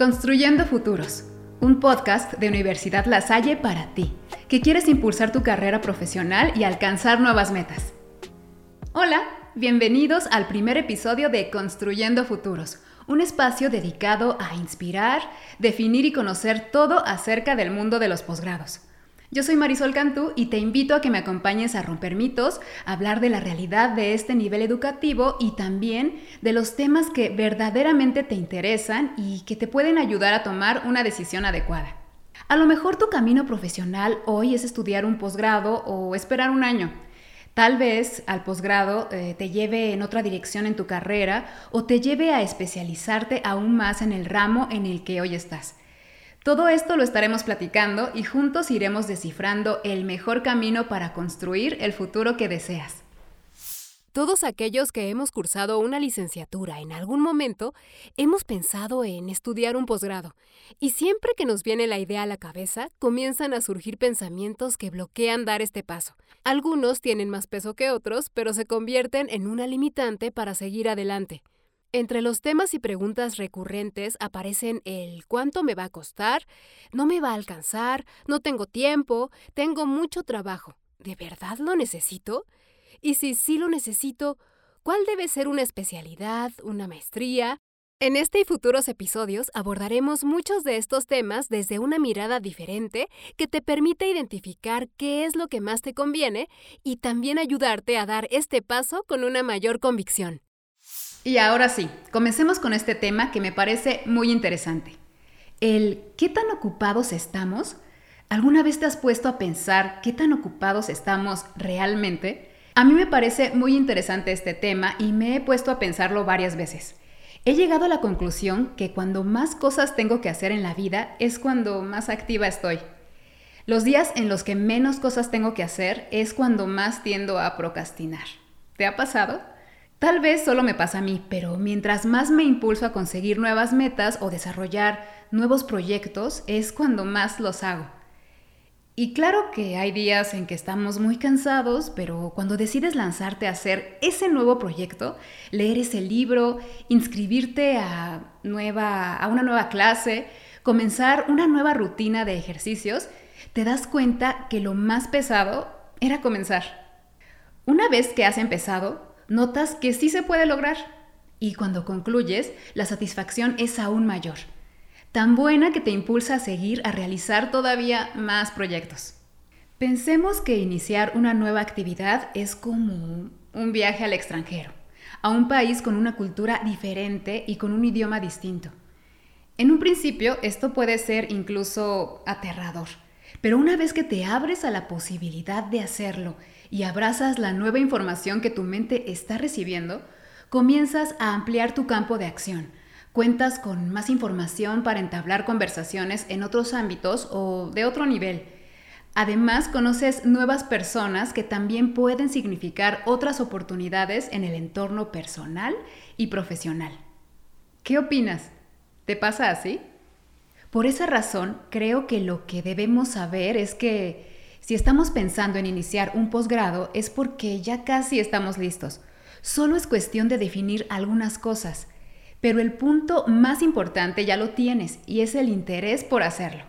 Construyendo Futuros, un podcast de Universidad La Salle para ti, que quieres impulsar tu carrera profesional y alcanzar nuevas metas. Hola, bienvenidos al primer episodio de Construyendo Futuros, un espacio dedicado a inspirar, definir y conocer todo acerca del mundo de los posgrados. Yo soy Marisol Cantú y te invito a que me acompañes a romper mitos, a hablar de la realidad de este nivel educativo y también de los temas que verdaderamente te interesan y que te pueden ayudar a tomar una decisión adecuada. A lo mejor tu camino profesional hoy es estudiar un posgrado o esperar un año. Tal vez al posgrado eh, te lleve en otra dirección en tu carrera o te lleve a especializarte aún más en el ramo en el que hoy estás. Todo esto lo estaremos platicando y juntos iremos descifrando el mejor camino para construir el futuro que deseas. Todos aquellos que hemos cursado una licenciatura en algún momento hemos pensado en estudiar un posgrado y siempre que nos viene la idea a la cabeza comienzan a surgir pensamientos que bloquean dar este paso. Algunos tienen más peso que otros, pero se convierten en una limitante para seguir adelante. Entre los temas y preguntas recurrentes aparecen el ¿cuánto me va a costar? ¿No me va a alcanzar? ¿No tengo tiempo? ¿Tengo mucho trabajo? ¿De verdad lo necesito? Y si sí lo necesito, ¿cuál debe ser una especialidad, una maestría? En este y futuros episodios abordaremos muchos de estos temas desde una mirada diferente que te permite identificar qué es lo que más te conviene y también ayudarte a dar este paso con una mayor convicción. Y ahora sí, comencemos con este tema que me parece muy interesante. El ¿qué tan ocupados estamos? ¿Alguna vez te has puesto a pensar qué tan ocupados estamos realmente? A mí me parece muy interesante este tema y me he puesto a pensarlo varias veces. He llegado a la conclusión que cuando más cosas tengo que hacer en la vida es cuando más activa estoy. Los días en los que menos cosas tengo que hacer es cuando más tiendo a procrastinar. ¿Te ha pasado? Tal vez solo me pasa a mí, pero mientras más me impulso a conseguir nuevas metas o desarrollar nuevos proyectos, es cuando más los hago. Y claro que hay días en que estamos muy cansados, pero cuando decides lanzarte a hacer ese nuevo proyecto, leer ese libro, inscribirte a, nueva, a una nueva clase, comenzar una nueva rutina de ejercicios, te das cuenta que lo más pesado era comenzar. Una vez que has empezado, notas que sí se puede lograr. Y cuando concluyes, la satisfacción es aún mayor. Tan buena que te impulsa a seguir a realizar todavía más proyectos. Pensemos que iniciar una nueva actividad es como un viaje al extranjero, a un país con una cultura diferente y con un idioma distinto. En un principio esto puede ser incluso aterrador, pero una vez que te abres a la posibilidad de hacerlo y abrazas la nueva información que tu mente está recibiendo, comienzas a ampliar tu campo de acción. Cuentas con más información para entablar conversaciones en otros ámbitos o de otro nivel. Además, conoces nuevas personas que también pueden significar otras oportunidades en el entorno personal y profesional. ¿Qué opinas? ¿Te pasa así? Por esa razón, creo que lo que debemos saber es que si estamos pensando en iniciar un posgrado es porque ya casi estamos listos. Solo es cuestión de definir algunas cosas, pero el punto más importante ya lo tienes y es el interés por hacerlo.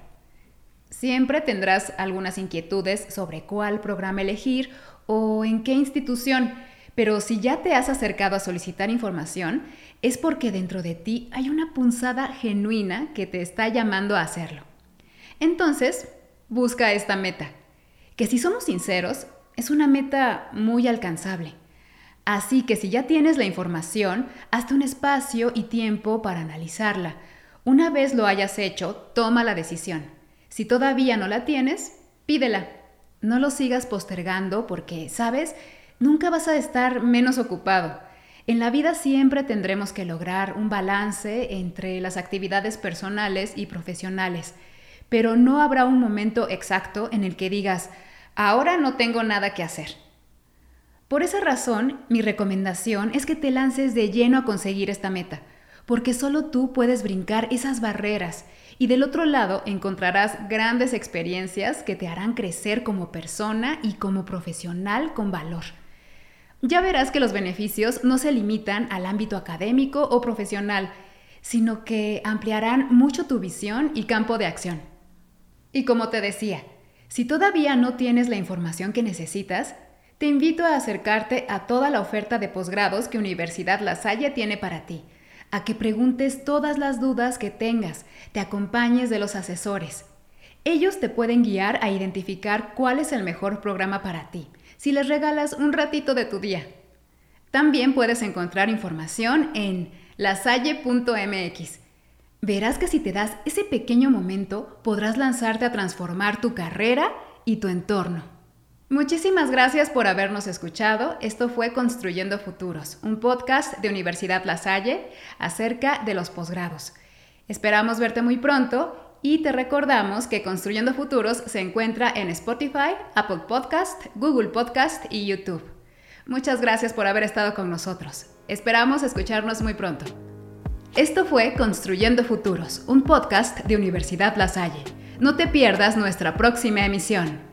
Siempre tendrás algunas inquietudes sobre cuál programa elegir o en qué institución, pero si ya te has acercado a solicitar información, es porque dentro de ti hay una punzada genuina que te está llamando a hacerlo. Entonces, busca esta meta que si somos sinceros, es una meta muy alcanzable. Así que si ya tienes la información, hazte un espacio y tiempo para analizarla. Una vez lo hayas hecho, toma la decisión. Si todavía no la tienes, pídela. No lo sigas postergando porque, ¿sabes? Nunca vas a estar menos ocupado. En la vida siempre tendremos que lograr un balance entre las actividades personales y profesionales, pero no habrá un momento exacto en el que digas, Ahora no tengo nada que hacer. Por esa razón, mi recomendación es que te lances de lleno a conseguir esta meta, porque solo tú puedes brincar esas barreras y del otro lado encontrarás grandes experiencias que te harán crecer como persona y como profesional con valor. Ya verás que los beneficios no se limitan al ámbito académico o profesional, sino que ampliarán mucho tu visión y campo de acción. Y como te decía, si todavía no tienes la información que necesitas, te invito a acercarte a toda la oferta de posgrados que Universidad La Salle tiene para ti, a que preguntes todas las dudas que tengas, te acompañes de los asesores. Ellos te pueden guiar a identificar cuál es el mejor programa para ti, si les regalas un ratito de tu día. También puedes encontrar información en lasalle.mx. Verás que si te das ese pequeño momento, podrás lanzarte a transformar tu carrera y tu entorno. Muchísimas gracias por habernos escuchado. Esto fue Construyendo Futuros, un podcast de Universidad La Salle acerca de los posgrados. Esperamos verte muy pronto y te recordamos que Construyendo Futuros se encuentra en Spotify, Apple Podcast, Google Podcast y YouTube. Muchas gracias por haber estado con nosotros. Esperamos escucharnos muy pronto. Esto fue Construyendo Futuros, un podcast de Universidad La Salle. No te pierdas nuestra próxima emisión.